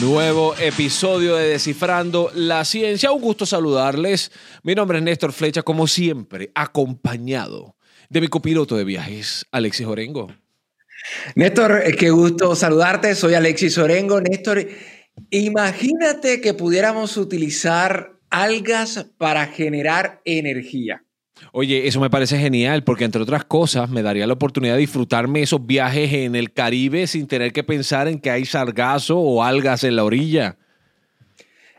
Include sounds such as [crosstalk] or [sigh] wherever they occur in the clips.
Nuevo episodio de Descifrando la Ciencia. Un gusto saludarles. Mi nombre es Néstor Flecha, como siempre, acompañado de mi copiloto de viajes, Alexis Orengo. Néstor, eh, qué gusto saludarte. Soy Alexis Orengo. Néstor, imagínate que pudiéramos utilizar algas para generar energía. Oye, eso me parece genial porque entre otras cosas me daría la oportunidad de disfrutarme esos viajes en el Caribe sin tener que pensar en que hay sargazo o algas en la orilla.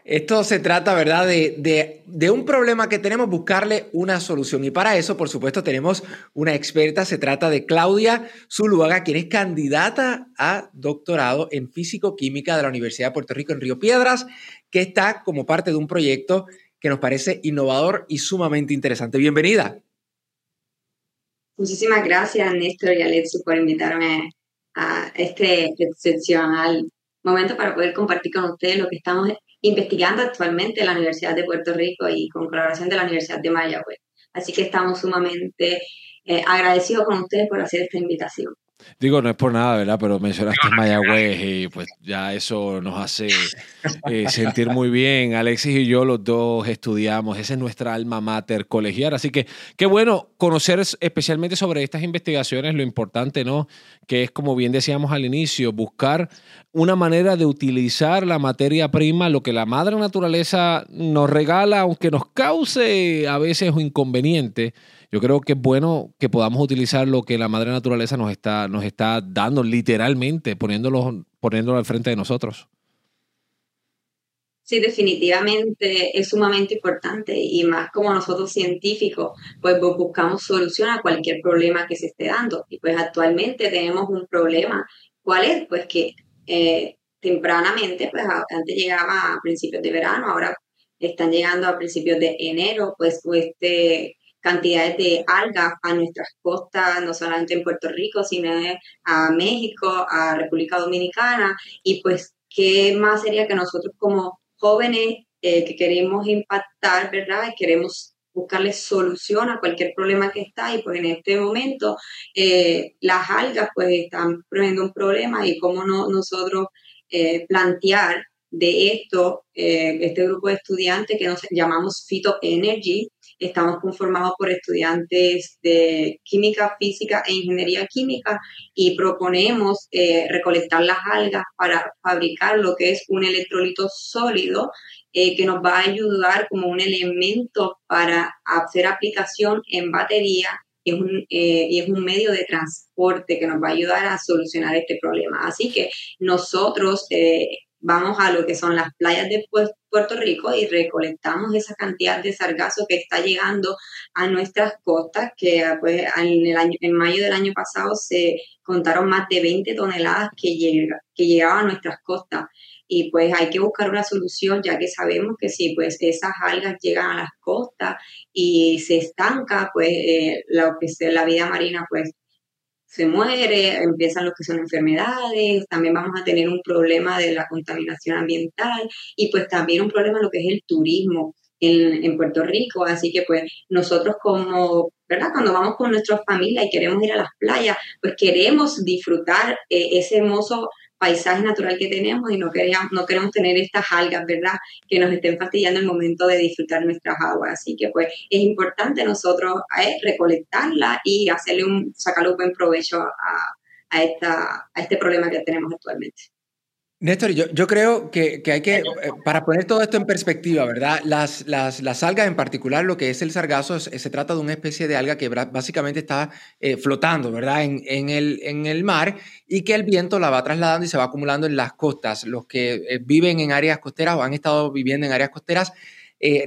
Esto se trata, ¿verdad?, de, de, un problema que tenemos, buscarle una solución. Y para eso, por supuesto, tenemos una experta. Se trata de Claudia Zuluaga, quien es candidata a doctorado en físico-química de la Universidad de Puerto Rico en Río Piedras, que está como parte de un proyecto que nos parece innovador y sumamente interesante. Bienvenida. Muchísimas gracias, Néstor y Alexis, por invitarme a este excepcional momento para poder compartir con ustedes lo que estamos investigando actualmente en la Universidad de Puerto Rico y con colaboración de la Universidad de Mayagüez. Así que estamos sumamente eh, agradecidos con ustedes por hacer esta invitación. Digo, no es por nada, ¿verdad? Pero mencionaste Mayagüez y pues ya eso nos hace eh, sentir muy bien. Alexis y yo los dos estudiamos, esa es nuestra alma mater colegial. Así que qué bueno conocer especialmente sobre estas investigaciones, lo importante, ¿no? Que es, como bien decíamos al inicio, buscar una manera de utilizar la materia prima, lo que la madre naturaleza nos regala, aunque nos cause a veces un inconveniente yo creo que es bueno que podamos utilizar lo que la madre naturaleza nos está, nos está dando literalmente, poniéndolo, poniéndolo al frente de nosotros. Sí, definitivamente es sumamente importante y más como nosotros científicos, pues buscamos solución a cualquier problema que se esté dando. Y pues actualmente tenemos un problema. ¿Cuál es? Pues que eh, tempranamente, pues antes llegaba a principios de verano, ahora están llegando a principios de enero, pues este cantidades de algas a nuestras costas, no solamente en Puerto Rico, sino a México, a República Dominicana, y pues, ¿qué más sería que nosotros como jóvenes eh, que queremos impactar, ¿verdad? Queremos buscarle solución a cualquier problema que está y pues en este momento eh, las algas pues están poniendo un problema y cómo no nosotros eh, plantear de esto, este grupo de estudiantes que nos llamamos Energy, Estamos conformados por estudiantes de química, física e ingeniería química y proponemos eh, recolectar las algas para fabricar lo que es un electrolito sólido eh, que nos va a ayudar como un elemento para hacer aplicación en batería eh, y es un medio de transporte que nos va a ayudar a solucionar este problema. Así que nosotros vamos a lo que son las playas de Puerto Rico y recolectamos esa cantidad de sargazo que está llegando a nuestras costas, que pues, en, el año, en mayo del año pasado se contaron más de 20 toneladas que, llega, que llegaban a nuestras costas. Y pues hay que buscar una solución, ya que sabemos que si pues esas algas llegan a las costas y se estanca, pues eh, lo que sea la vida marina pues se muere, empiezan lo que son enfermedades, también vamos a tener un problema de la contaminación ambiental y pues también un problema lo que es el turismo en, en Puerto Rico. Así que pues nosotros como, ¿verdad? Cuando vamos con nuestra familia y queremos ir a las playas, pues queremos disfrutar eh, ese hermoso paisaje natural que tenemos y no queremos, no queremos tener estas algas, ¿verdad? Que nos estén fastidiando el momento de disfrutar nuestras aguas. Así que pues es importante nosotros eh, recolectarla y hacerle un, sacarle un buen provecho a, a, esta, a este problema que tenemos actualmente. Néstor, yo, yo creo que, que, hay que, eh, para poner todo esto en perspectiva, ¿verdad? Las, las, las, algas, en particular lo que es el sargazo, se trata de una especie de alga que básicamente está eh, flotando, ¿verdad? En, en, el, en el mar y que el viento la va trasladando y se va acumulando en las costas. Los que eh, viven en áreas costeras o han estado viviendo en áreas costeras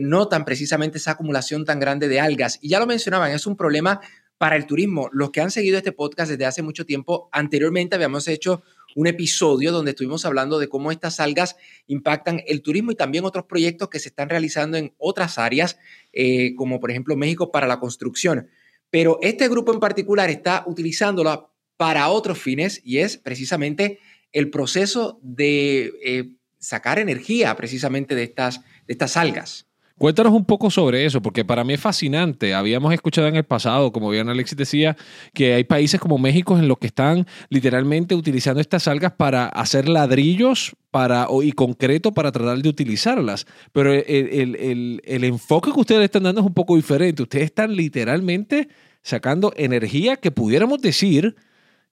notan precisamente esa acumulación tan grande de algas. Y ya lo mencionaban, es un problema para el turismo. Los que han seguido este podcast desde hace mucho tiempo, anteriormente habíamos hecho un episodio donde estuvimos hablando de cómo estas algas impactan el turismo y también otros proyectos que se están realizando en otras áreas, eh, como por ejemplo México para la construcción. Pero este grupo en particular está utilizándola para otros fines y es precisamente el proceso de eh, sacar energía precisamente de estas, de estas algas. Cuéntanos un poco sobre eso, porque para mí es fascinante. Habíamos escuchado en el pasado, como bien Alexis decía, que hay países como México en los que están literalmente utilizando estas algas para hacer ladrillos para, y concreto para tratar de utilizarlas. Pero el, el enfoque que ustedes están dando es un poco diferente. Ustedes están literalmente sacando energía que pudiéramos decir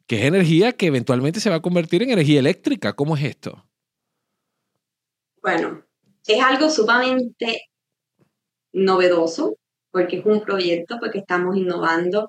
que es energía que eventualmente se va a convertir en energía eléctrica. ¿Cómo es esto? Bueno, es algo sumamente novedoso porque es un proyecto porque estamos innovando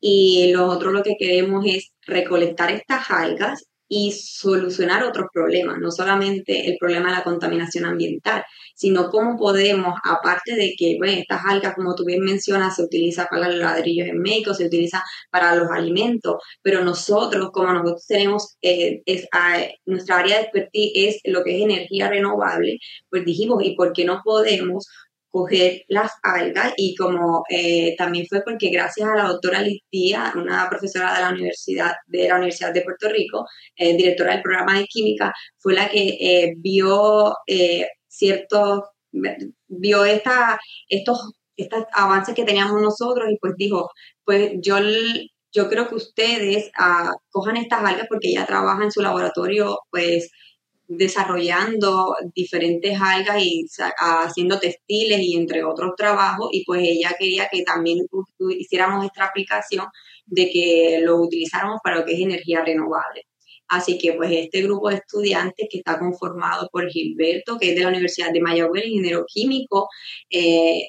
y nosotros lo que queremos es recolectar estas algas y solucionar otros problemas, no solamente el problema de la contaminación ambiental, sino cómo podemos, aparte de que bueno, estas algas, como tú bien mencionas, se utilizan para los ladrillos en México, se utiliza para los alimentos, pero nosotros, como nosotros tenemos, eh, es, ah, nuestra área de expertise es lo que es energía renovable, pues dijimos, ¿y por qué no podemos coger las algas y como eh, también fue porque gracias a la doctora Litía, una profesora de la Universidad de, la Universidad de Puerto Rico, eh, directora del programa de química, fue la que eh, vio ciertos, vio estos, estos avances que teníamos nosotros y pues dijo, pues yo yo creo que ustedes ah, cojan estas algas porque ella trabaja en su laboratorio, pues desarrollando diferentes algas y haciendo textiles y entre otros trabajos y pues ella quería que también hiciéramos esta aplicación de que lo utilizáramos para lo que es energía renovable. Así que pues este grupo de estudiantes que está conformado por Gilberto, que es de la Universidad de Mayagüez, ingeniero químico, eh,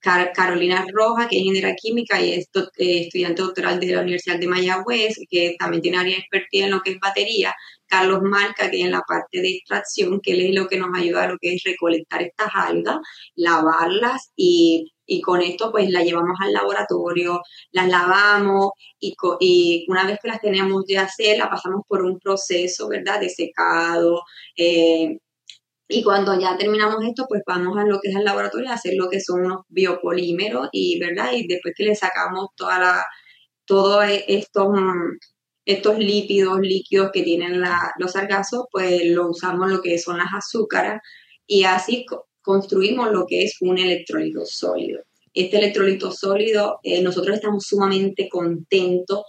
Carolina Roja, que es ingeniera química y es eh, estudiante doctoral de la Universidad de Mayagüez, que también tiene área de expertise en lo que es batería, Carlos Marca, que en la parte de extracción, que él es lo que nos ayuda a lo que es recolectar estas algas, lavarlas y, con esto pues las llevamos al laboratorio, las lavamos y, y, una vez que las tenemos de hacer, las pasamos por un proceso, ¿verdad? De secado. Eh, y cuando ya terminamos esto, pues vamos a lo que es el laboratorio a hacer lo que son unos biopolímeros y, ¿verdad? Y después que le sacamos toda la, todo esto estos lípidos líquidos que tienen los sargazos, pues lo usamos lo que son las azúcares y así construimos lo que es un electrolito sólido. Este electrolito sólido, eh, nosotros estamos sumamente contentos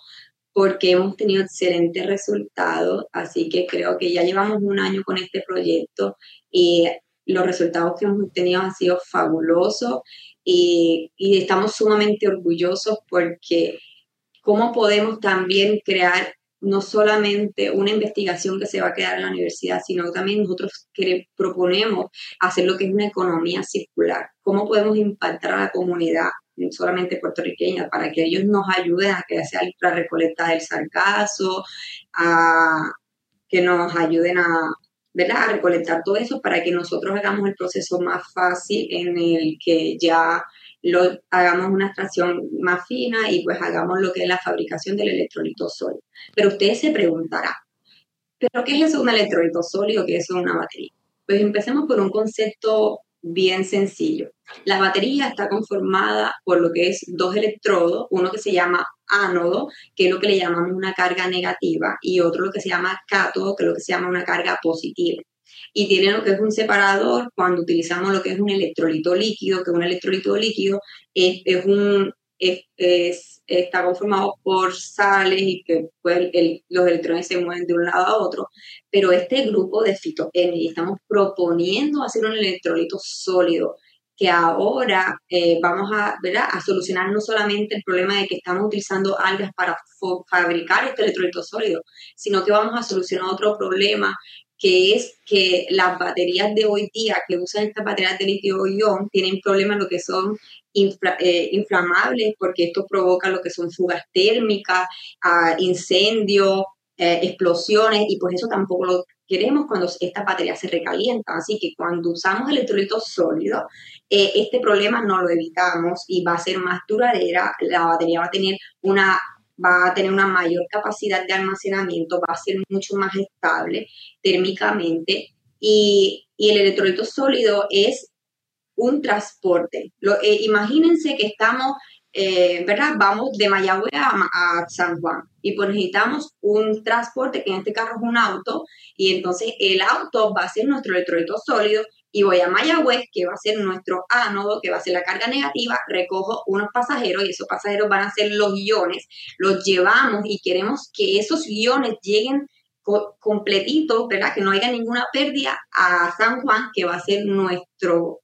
porque hemos tenido excelentes resultados, así que creo que ya llevamos un año con este proyecto y los resultados que hemos tenido han sido fabulosos y, y estamos sumamente orgullosos porque cómo podemos también crear no solamente una investigación que se va a quedar en la universidad, sino también nosotros proponemos hacer lo que es una economía circular. ¿Cómo podemos impactar a la comunidad, no solamente puertorriqueña, para que ellos nos ayuden a que sea la recolecta del sargazo, a que nos ayuden a, ¿verdad? a recolectar todo eso para que nosotros hagamos el proceso más fácil en el que ya hagamos una extracción más fina y pues hagamos lo que es la fabricación del electrolito sólido. Pero usted se preguntará, ¿pero qué es eso un electrolito sólido? ¿Qué es eso una batería? Pues empecemos por un concepto bien sencillo. La batería está conformada por lo que es dos electrodos, uno que se llama ánodo, que es lo que le llamamos una carga negativa, y otro lo que se llama cátodo, que es lo que se llama una carga positiva y tiene lo que es un separador cuando utilizamos lo que es un electrolito líquido, que un electrolito líquido es, es un, es, está conformado por sales y que pues, los electrones se mueven de un lado a otro, pero este grupo de fitoquímicos estamos proponiendo hacer un electrolito sólido que ahora eh, vamos a, a solucionar no solamente el problema de que estamos utilizando algas para fabricar este electrolito sólido, sino que vamos a solucionar otro problema que es que las baterías de hoy día que usan estas baterías de litio-ion tienen problemas lo que son eh, inflamables porque esto provoca lo que son fugas térmicas, uh, incendios, eh, explosiones y pues eso tampoco lo queremos cuando estas baterías se recalientan. Así que cuando usamos electrolitos sólidos, eh, este problema no lo evitamos y va a ser más duradera, la batería va a tener una va a tener una mayor capacidad de almacenamiento, va a ser mucho más estable térmicamente y, el electrolito sólido es un transporte. Eh, imagínense que estamos, eh, ¿verdad? Vamos de Mayagüez a, San Juan y pues necesitamos un transporte, que en este carro es un auto, y entonces el auto va a ser nuestro electrolito sólido y voy a Mayagüez, que va a ser nuestro ánodo, que va a ser la carga negativa, recojo unos pasajeros y esos pasajeros van a ser los iones, los llevamos y queremos que esos iones lleguen completitos, ¿verdad? Que no haya ninguna pérdida a San Juan, que va a ser nuestro,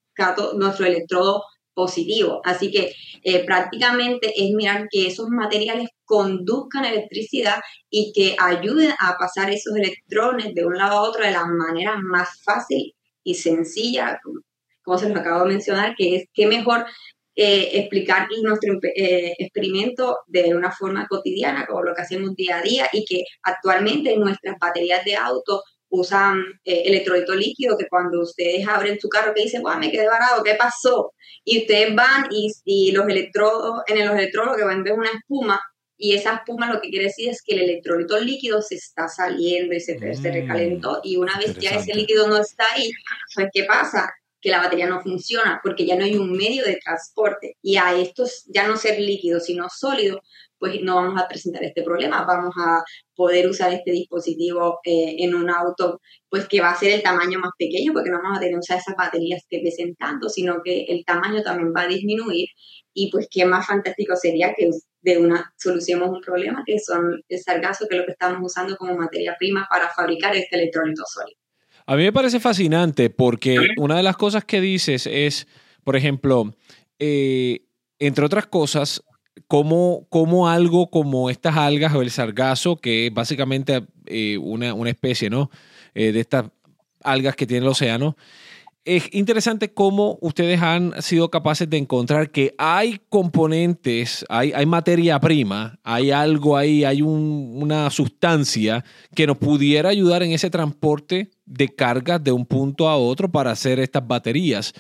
nuestro electrodo positivo. Así que eh, prácticamente es mirar que esos materiales conduzcan electricidad y que ayuden a pasar esos electrones de un lado a otro de la manera más fácil y sencilla, como, se lo acabo de mencionar, que es que mejor eh, explicar nuestro eh, experimento de una forma cotidiana, como lo que hacemos día a día, y que actualmente nuestras baterías de auto usan eh, electrolito líquido, que cuando ustedes abren su carro que dicen, wow, me quedé varado, ¿qué pasó? Y ustedes van y, los electrodos, en los electrodos que van ver una espuma, y esa espuma lo que quiere decir es que el electrolito líquido se está saliendo y se, se mm, recalentó, y una vez ya ese líquido no está ahí, pues ¿qué pasa? que la batería no funciona porque ya no hay un medio de transporte y a estos ya no ser líquido sino sólido, pues no vamos a presentar este problema, vamos a poder usar este dispositivo eh, en un auto pues que va a ser el tamaño más pequeño porque no vamos a tener usar esas baterías que pesen tanto, sino que el tamaño también va a disminuir y pues qué más fantástico sería que de una solucionemos un problema que son el sargazo que es lo que estamos usando como materia prima para fabricar este electrolito sólido. A mí me parece fascinante porque una de las cosas que dices es, por ejemplo, eh, entre otras cosas, cómo, algo como estas algas o el sargazo, que es básicamente eh, una, especie ¿no? Eh, de estas algas que tiene el océano, es interesante cómo ustedes han sido capaces de encontrar que hay componentes, hay, hay materia prima, hay algo ahí, hay una sustancia que nos pudiera ayudar en ese transporte de cargas de un punto a otro para hacer estas baterías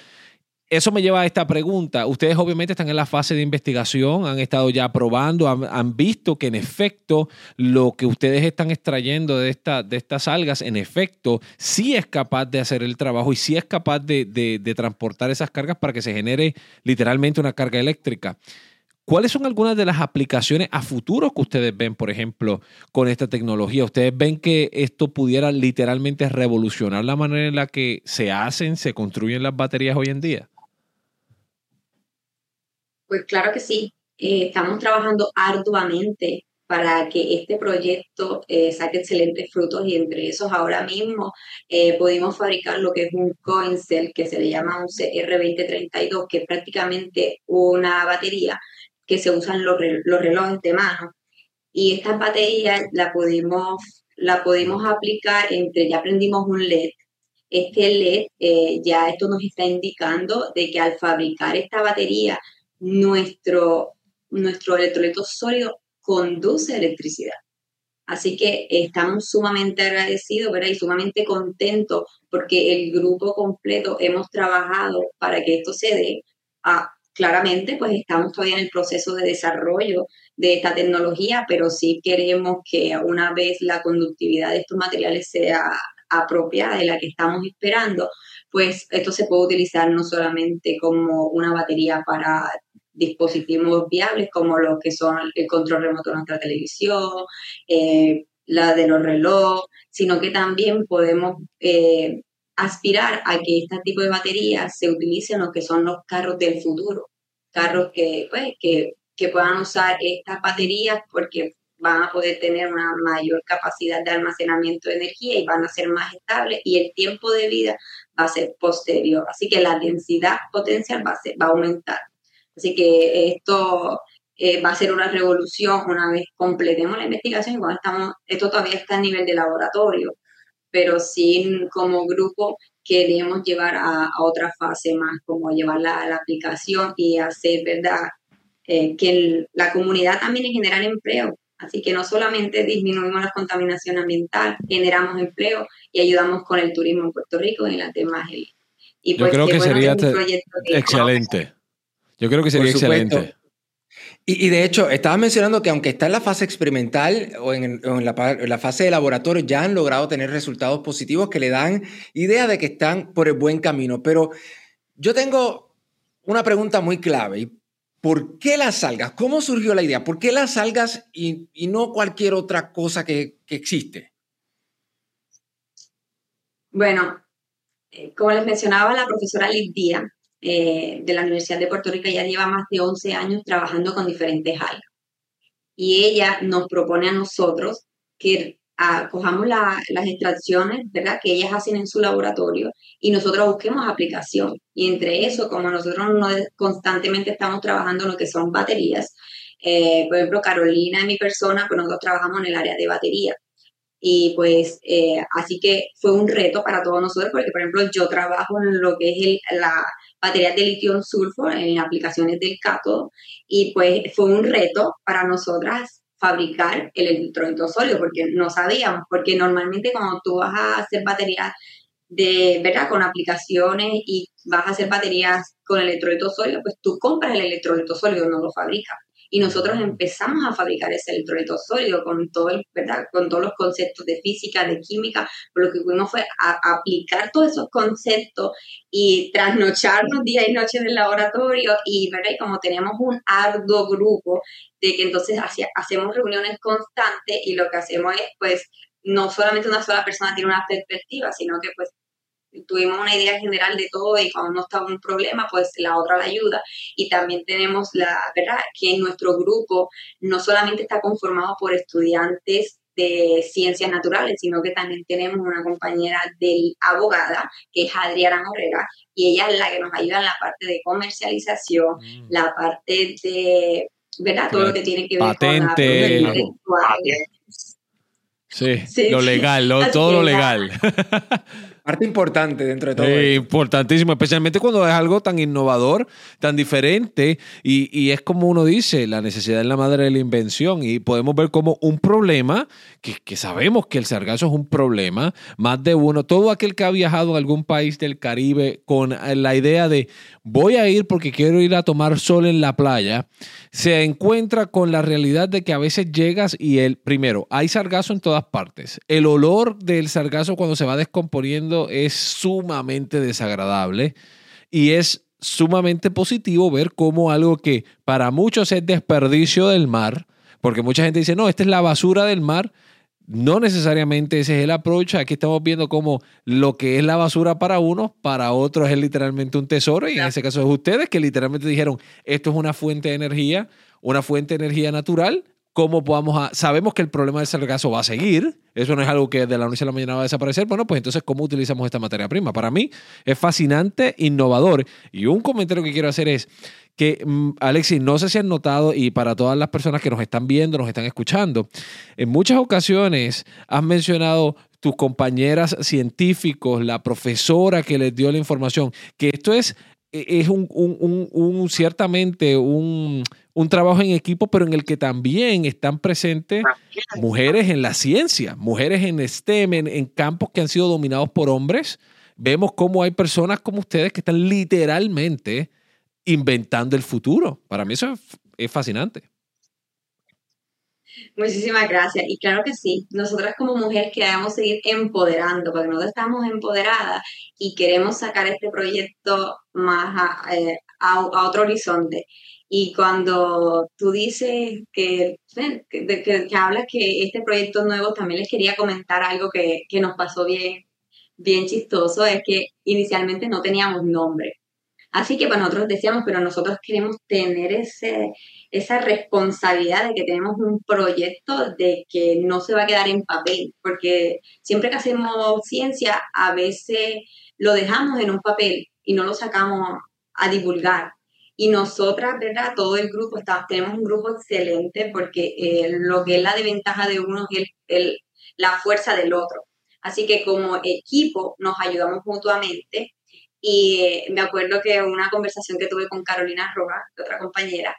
eso me lleva a esta pregunta. Ustedes obviamente están en la fase de investigación, han estado ya probando, han, visto que en efecto lo que ustedes están extrayendo de, esta, de estas algas, en efecto, sí es capaz de hacer el trabajo y sí es capaz de, transportar esas cargas para que se genere literalmente una carga eléctrica. ¿Cuáles son algunas de las aplicaciones a futuro que ustedes ven, por ejemplo, con esta tecnología? ¿Ustedes ven que esto pudiera literalmente revolucionar la manera en la que se hacen, se construyen las baterías hoy en día? Pues claro que sí. Eh, estamos trabajando arduamente para que este proyecto eh, saque excelentes frutos y entre esos ahora mismo eh, pudimos fabricar lo que es un coin cell que se le llama un CR2032, que es prácticamente una batería que se usan los, los relojes de mano. Y esta batería la pudimos, la pudimos aplicar entre, ya aprendimos un LED, este LED, ya esto nos está indicando de que al fabricar esta batería nuestro, nuestro electrolito sólido conduce electricidad. Así que estamos sumamente agradecidos ¿verdad? y sumamente contentos porque el grupo completo hemos trabajado para que esto se dé. Ah, claramente, pues estamos todavía en el proceso de desarrollo de esta tecnología, pero sí queremos que una vez la conductividad de estos materiales sea apropiada de la que estamos esperando, pues esto se puede utilizar no solamente como una batería para dispositivos viables como los que son el control remoto de nuestra televisión, eh, la de los relojes, sino que también podemos eh, aspirar a que este tipo de baterías se utilicen en que son los carros del futuro, carros que, pues, que, que puedan usar estas baterías porque van a poder tener una mayor capacidad de almacenamiento de energía y van a ser más estables y el tiempo de vida va a ser posterior. Así que la densidad potencial va a, va a aumentar. Así que esto eh, va a ser una revolución una vez completemos la investigación y cuando estamos, esto todavía está a nivel de laboratorio, pero sí como grupo queremos llevar a, otra fase más, como llevarla a la aplicación y hacer, ¿verdad? Eh, que la comunidad también generar empleo. Así que no solamente disminuimos la contaminación ambiental, generamos empleo y ayudamos con el turismo en Puerto Rico y las demás. Y pues, Yo creo que sería excelente. Yo creo que sería excelente. Y, de hecho, estabas mencionando que aunque está en la fase experimental o en, la, fase de laboratorio, ya han logrado tener resultados positivos que le dan idea de que están por el buen camino. Pero yo tengo una pregunta muy clave. ¿Por qué las algas? ¿Cómo surgió la idea? ¿Por qué las algas y, no cualquier otra cosa que, que existe? Bueno, eh, como les mencionaba la profesora Lidia eh, de la Universidad de Puerto Rico, ya lleva más de 11 años trabajando con diferentes algas. Y ella nos propone a nosotros que ah, cojamos las extracciones, ¿verdad?, que ellas hacen en su laboratorio y nosotros busquemos aplicación. Y entre eso, como nosotros no constantemente estamos trabajando en lo que son baterías, eh, por ejemplo, Carolina y mi persona, pues nosotros trabajamos en el área de batería. Y pues eh, así que fue un reto para todos nosotros porque, por ejemplo, yo trabajo en lo que es la batería de litio sulfur en aplicaciones del cátodo y pues fue un reto para nosotras fabricar el electrolito sólido porque no sabíamos, porque normalmente cuando tú vas a hacer baterías de, ¿verdad? Con aplicaciones y vas a hacer baterías con electrolito sólido, pues tú compras el electrolito sólido, no lo fabricas y nosotros empezamos a fabricar ese electrolito sólido con todo el, ¿verdad? con todos los conceptos de física, de química, lo que fuimos fue a, aplicar todos esos conceptos y trasnocharnos día y noche en el laboratorio y, ¿verdad? y como tenemos un arduo grupo de que entonces hacemos reuniones constantes y lo que hacemos es pues no solamente una sola persona tiene una perspectiva, sino que pues tuvimos una idea general de todo y cuando no estaba un problema, pues la otra la ayuda. Y también tenemos la verdad que nuestro grupo no solamente está conformado por estudiantes de ciencias naturales, sino que también tenemos una compañera de abogada, que es Adriana Morera, y ella es la que nos ayuda en la parte de comercialización, mm. la parte de, ¿verdad? Todo lo que tiene que ver con la Sí, lo legal, todo lo legal. [laughs] Parte importante dentro de todo. Sí, importantísimo, especialmente cuando es algo tan innovador, tan diferente, y, y, es como uno dice, la necesidad es la madre de la invención, y podemos ver como un problema, que, que sabemos que el sargazo es un problema, más de uno, todo aquel que ha viajado a algún país del Caribe con la idea de voy a ir porque quiero ir a tomar sol en la playa, se encuentra con la realidad de que a veces llegas y el, primero, hay sargazo en todas partes, el olor del sargazo cuando se va descomponiendo, es sumamente desagradable y es sumamente positivo ver cómo algo que para muchos es desperdicio del mar, porque mucha gente dice, no, esta es la basura del mar, no necesariamente ese es el approach. Aquí estamos viendo cómo lo que es la basura para unos, para otros es literalmente un tesoro. Y en ese caso es ustedes que literalmente dijeron, esto es una fuente de energía, una fuente de energía natural cómo podamos... A, sabemos que el problema del sargazo va a seguir, eso no es algo que de la noche a la mañana va a desaparecer, bueno, pues entonces, ¿cómo utilizamos esta materia prima? Para mí es fascinante, innovador. Y un comentario que quiero hacer es que, mm, Alexis, no sé si han notado, y para todas las personas que nos están viendo, nos están escuchando, en muchas ocasiones has mencionado tus compañeras científicos, la profesora que les dio la información, que esto es e, es un, un, un, ciertamente un, trabajo en equipo, pero en el que también están presentes mujeres en la ciencia, mujeres en STEM, en, campos que han sido dominados por hombres. Vemos cómo hay personas como ustedes que están literalmente inventando el futuro. Para mí eso es fascinante. Muchísimas gracias. Y claro que sí, nosotras como mujeres queremos seguir empoderando, porque nosotros estamos empoderadas y queremos sacar este proyecto más a, eh, otro horizonte. Y cuando tú dices que, que, que, hablas que este proyecto nuevo, también les quería comentar algo que, que nos pasó bien, bien chistoso, es que inicialmente no teníamos nombre. Así que pues nosotros decíamos, pero nosotros queremos tener ese, esa responsabilidad de que tenemos un proyecto de que no se va a quedar en papel, porque siempre que hacemos ciencia, a veces lo dejamos en un papel y no lo sacamos a divulgar. Y nosotras, ¿verdad? Todo el grupo, está, tenemos un grupo excelente porque eh, lo que es la desventaja de uno es la fuerza del otro. Así que como equipo nos ayudamos mutuamente y me acuerdo que una conversación que tuve con Carolina Roja, otra compañera,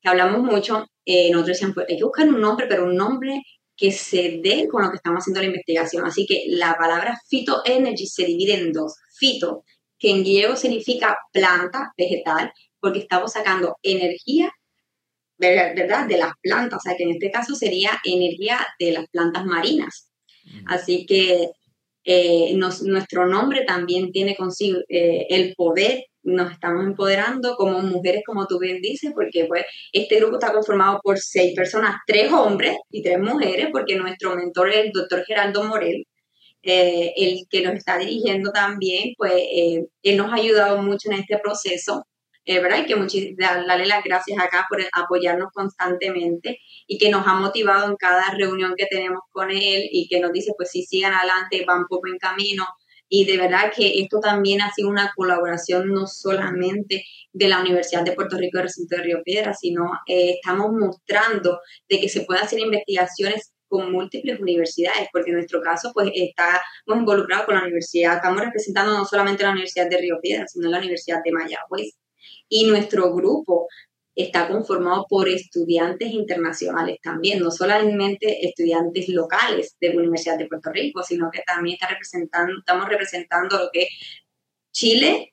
que hablamos mucho, eh, nosotros decíamos, pues hay que buscar un nombre, pero un nombre que se dé con lo que estamos haciendo la investigación. Así que la palabra phytoenergy se divide en dos. Fito, que en griego significa planta, vegetal, porque estamos sacando energía, ¿verdad? De las plantas, o sea que en este caso sería energía de las plantas marinas. Así que eh, nuestro nombre también tiene consigo eh, el poder nos estamos empoderando como mujeres, como tú bien dices, porque pues este grupo está conformado por seis personas, tres hombres y tres mujeres, porque nuestro mentor es el doctor Geraldo Morel, eh, el que nos está dirigiendo también, pues eh, él nos ha ayudado mucho en este proceso. ¿Verdad? Y que darle las gracias acá por apoyarnos constantemente y que nos ha motivado en cada reunión que tenemos con él y que nos dice, pues si sigan adelante, van por buen camino, y de verdad que esto también ha sido una colaboración no solamente de la Universidad de Puerto Rico y Recinto de Río Piedra, sino eh, estamos mostrando de que se puede hacer investigaciones con múltiples universidades, porque en nuestro caso pues estamos involucrados con la universidad, estamos representando no solamente la Universidad de Río Piedra, sino la Universidad de Mayagüez. Y nuestro grupo está conformado por estudiantes internacionales también, no solamente estudiantes locales de la Universidad de Puerto Rico, sino que también está representando, estamos representando lo que es Chile,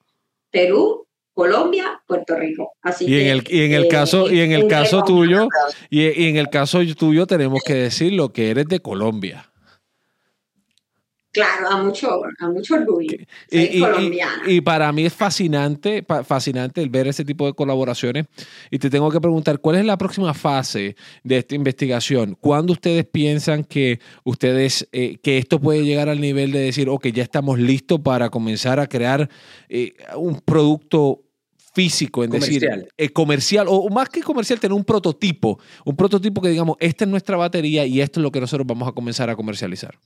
Perú, Colombia, Puerto Rico. Así y en el, y en el eh, caso, y en el caso tuyo, y en el caso tuyo tenemos que decir lo que eres de Colombia. Claro, a mucho, a mucho orgullo. y, colombiana. Y, para mí es fascinante, fascinante el ver ese tipo de colaboraciones. Y te tengo que preguntar, ¿cuál es la próxima fase de esta investigación? ¿Cuándo ustedes piensan que ustedes, eh, que esto puede llegar al nivel de decir, ok, ya estamos listos para comenzar a crear eh, un producto físico, en decir, eh, comercial, o más que comercial, tener un prototipo, un prototipo que digamos, esta es nuestra batería y esto es lo que nosotros vamos a comenzar a comercializar?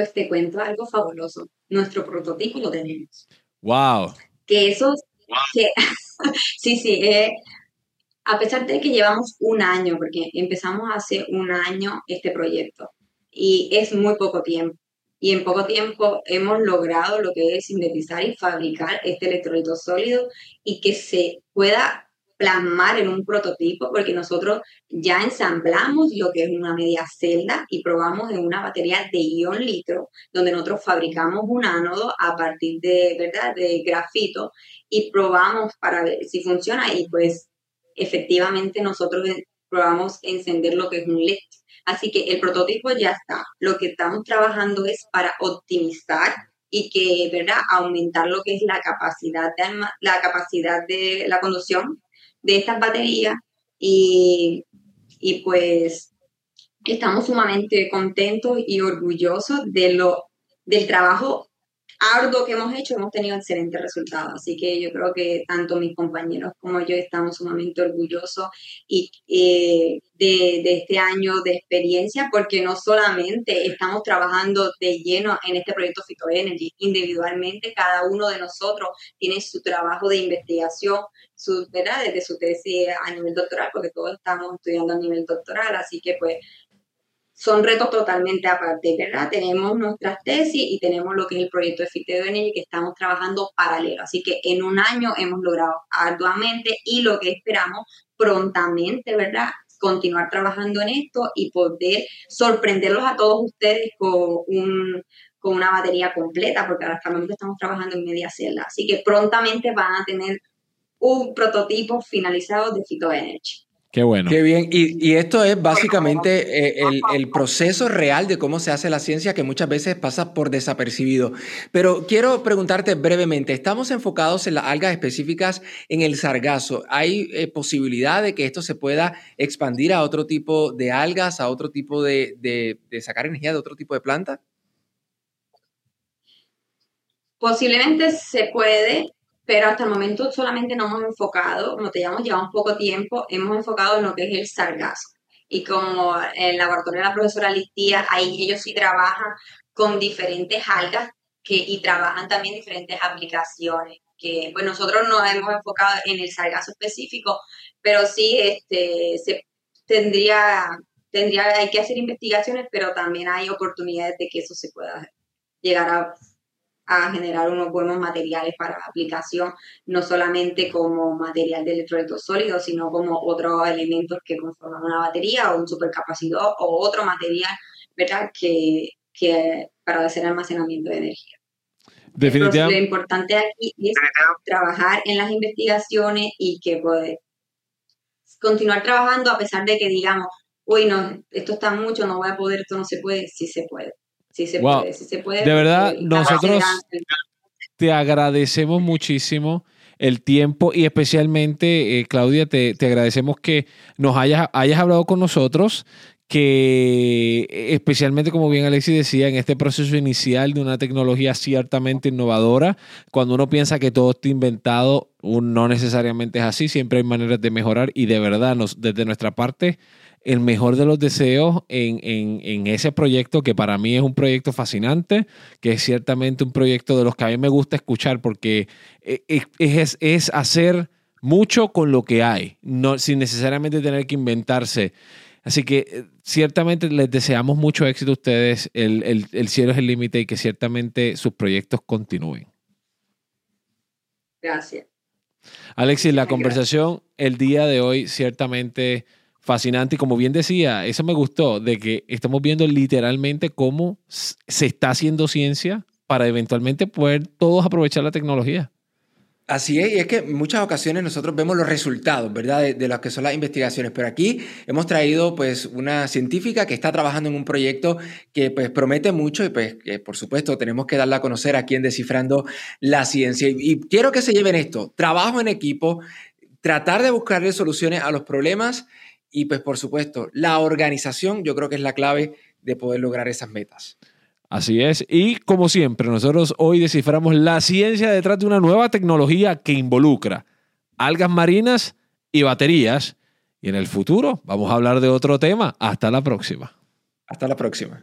Pues te cuento algo fabuloso. Nuestro prototipo lo tenemos. ¡Wow! Que eso, [laughs] sí, sí, eh, a pesar de que llevamos un año, porque empezamos hace un año este proyecto, y es muy poco tiempo. Y en poco tiempo hemos logrado lo que es sintetizar y fabricar este electrolito sólido y que se pueda plasmar en un prototipo, porque nosotros ya ensamblamos lo que es una media celda y probamos en una batería de ion litro, donde nosotros fabricamos un ánodo a partir de, ¿verdad?, de grafito y probamos para ver si funciona y pues efectivamente nosotros probamos encender lo que es un LED. Así que el prototipo ya está. Lo que estamos trabajando es para optimizar y que, ¿verdad?, aumentar lo que es la capacidad de, la capacidad de la conducción de estas baterías y, y pues estamos sumamente contentos y orgullosos de lo, del trabajo arduo que hemos hecho, hemos tenido excelentes resultados. Así que yo creo que tanto mis compañeros como yo estamos sumamente orgullosos y, eh, de, de, este año de experiencia, porque no solamente estamos trabajando de lleno en este proyecto Energy individualmente cada uno de nosotros tiene su trabajo de investigación, su, ¿verdad? desde su tesis a nivel doctoral, porque todos estamos estudiando a nivel doctoral, así que pues son retos totalmente aparte, ¿verdad? Tenemos nuestras tesis y tenemos lo que es el proyecto de Fiteo que estamos trabajando paralelo. Así que en un año hemos logrado arduamente y lo que esperamos prontamente, ¿verdad? Continuar trabajando en esto y poder sorprenderlos a todos ustedes con un, con una batería completa, porque el momento estamos trabajando en media celda. Así que prontamente van a tener un prototipo finalizado de Energy. Qué bueno. Qué bien. Y, esto es básicamente eh, el, proceso real de cómo se hace la ciencia que muchas veces pasa por desapercibido. Pero quiero preguntarte brevemente, estamos enfocados en las algas específicas en el sargazo. ¿Hay eh, posibilidad de que esto se pueda expandir a otro tipo de algas, a otro tipo de, de sacar energía de otro tipo de planta? Posiblemente se puede, pero hasta el momento solamente nos hemos enfocado, como te llamo, llevamos poco tiempo, hemos enfocado en lo que es el sargazo. Y como el laboratorio de la profesora Listía, ahí ellos sí trabajan con diferentes algas que, y trabajan también diferentes aplicaciones. Que pues nosotros nos hemos enfocado en el sargazo específico, pero sí este, se tendría, tendría, hay que hacer investigaciones, pero también hay oportunidades de que eso se pueda llegar a a generar unos buenos materiales para aplicación, no solamente como material de electrolito sólido, sino como otros elementos que conforman una batería o un supercapacitor o otro material, ¿verdad? Que, que para hacer almacenamiento de energía. Definitivamente. Lo importante aquí es trabajar en las investigaciones y que poder continuar trabajando a pesar de que digamos, uy, no, esto está mucho, no voy a poder, esto no se puede, sí se puede. Sí se puede, sí se puede. De verdad, nosotros te agradecemos muchísimo el tiempo y especialmente, eh, Claudia, te, te, agradecemos que nos hayas, hayas hablado con nosotros, que eh, especialmente como bien Alexis decía, en este proceso inicial de una tecnología ciertamente innovadora, cuando uno piensa que todo está inventado, no necesariamente es así, siempre hay maneras de mejorar y de verdad, desde nuestra parte, el mejor de los deseos en, ese proyecto, que para mí es un proyecto fascinante, que es ciertamente un proyecto de los que a mí me gusta escuchar, porque eh, es, es hacer mucho con lo que hay, sin necesariamente tener que inventarse. Así que eh, ciertamente les deseamos mucho éxito a ustedes, el, el cielo es el límite y que ciertamente sus proyectos continúen. Gracias. Alexis, la conversación el día de hoy ciertamente fascinante y como bien decía, eso me gustó, de que estamos viendo literalmente cómo se está haciendo ciencia para eventualmente poder todos aprovechar la tecnología. Así es, y es que en muchas ocasiones nosotros vemos los resultados, ¿verdad?, de, de, lo que son las investigaciones, pero aquí hemos traído pues una científica que está trabajando en un proyecto que pues promete mucho y pues por supuesto tenemos que darla a conocer aquí en Descifrando la Ciencia. Y, y quiero que se lleven esto, trabajo en equipo, tratar de buscarle soluciones a los problemas y pues por supuesto la organización yo creo que es la clave de poder lograr esas metas. Así es. Y como siempre, nosotros hoy desciframos la ciencia detrás de una nueva tecnología que involucra algas marinas y baterías. Y en el futuro vamos a hablar de otro tema. Hasta la próxima. Hasta la próxima.